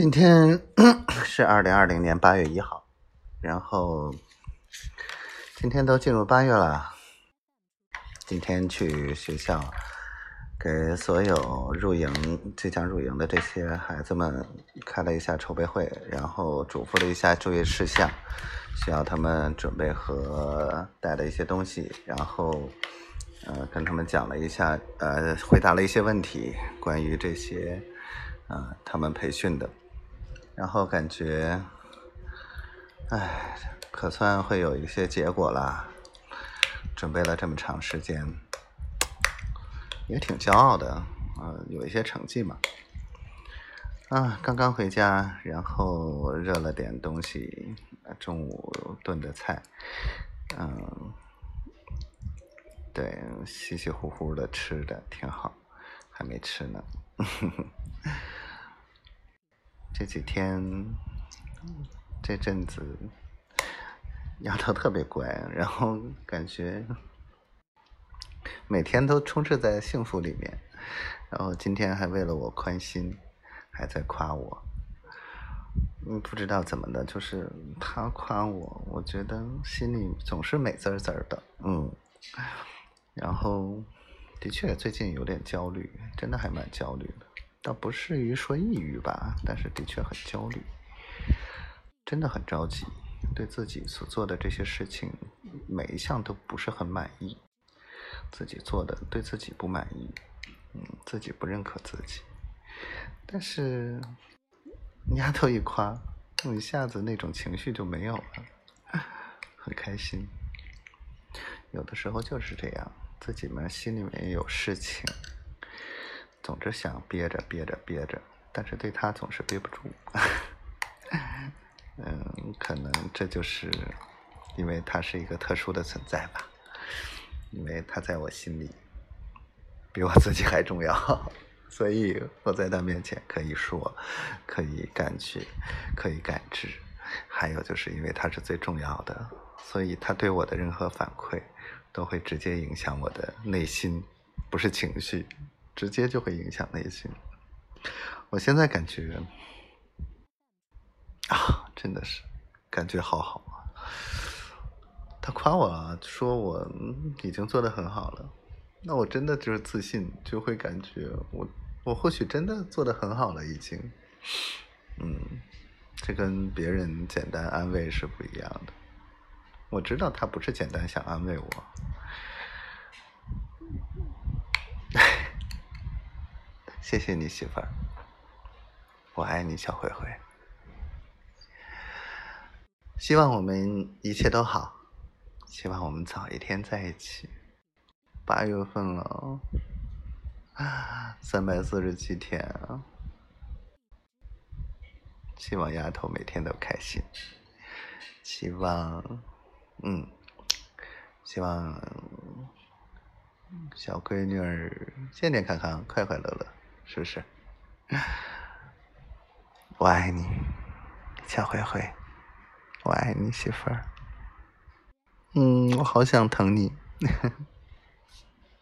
今天 是二零二零年八月一号，然后今天都进入八月了。今天去学校给所有入营、即将入营的这些孩子们开了一下筹备会，然后嘱咐了一下注意事项，需要他们准备和带的一些东西，然后呃跟他们讲了一下，呃回答了一些问题，关于这些啊他们培训的。然后感觉，哎，可算会有一些结果了。准备了这么长时间，也挺骄傲的，嗯，有一些成绩嘛。啊，刚刚回家，然后热了点东西，中午炖的菜，嗯，对，稀稀糊糊的吃的挺好，还没吃呢。这几天，这阵子，丫头特别乖，然后感觉每天都充斥在幸福里面，然后今天还为了我宽心，还在夸我。嗯，不知道怎么的，就是他夸我，我觉得心里总是美滋滋的，嗯。然后，的确最近有点焦虑，真的还蛮焦虑的。倒不至于说抑郁吧，但是的确很焦虑，真的很着急，对自己所做的这些事情，每一项都不是很满意，自己做的对自己不满意，嗯，自己不认可自己，但是丫头一夸，一下子那种情绪就没有了，很开心。有的时候就是这样，自己嘛心里面有事情。总是想憋着憋着憋着，但是对他总是憋不住。嗯，可能这就是因为他是一个特殊的存在吧，因为他在我心里比我自己还重要，所以我在他面前可以说，可以感觉，可以感知。还有就是因为他是最重要的，所以他对我的任何反馈都会直接影响我的内心，不是情绪。直接就会影响内心。我现在感觉啊，真的是感觉好好啊。他夸我啊，说我已经做的很好了。那我真的就是自信，就会感觉我我或许真的做的很好了，已经。嗯，这跟别人简单安慰是不一样的。我知道他不是简单想安慰我。谢谢你媳妇儿，我爱你小灰灰。希望我们一切都好，希望我们早一天在一起。八月份了，三百四十七天！希望丫头每天都开心，希望，嗯，希望小闺女儿健健康康、快快乐乐。是不是？我爱你，小灰灰。我爱你，媳妇儿。嗯，我好想疼你。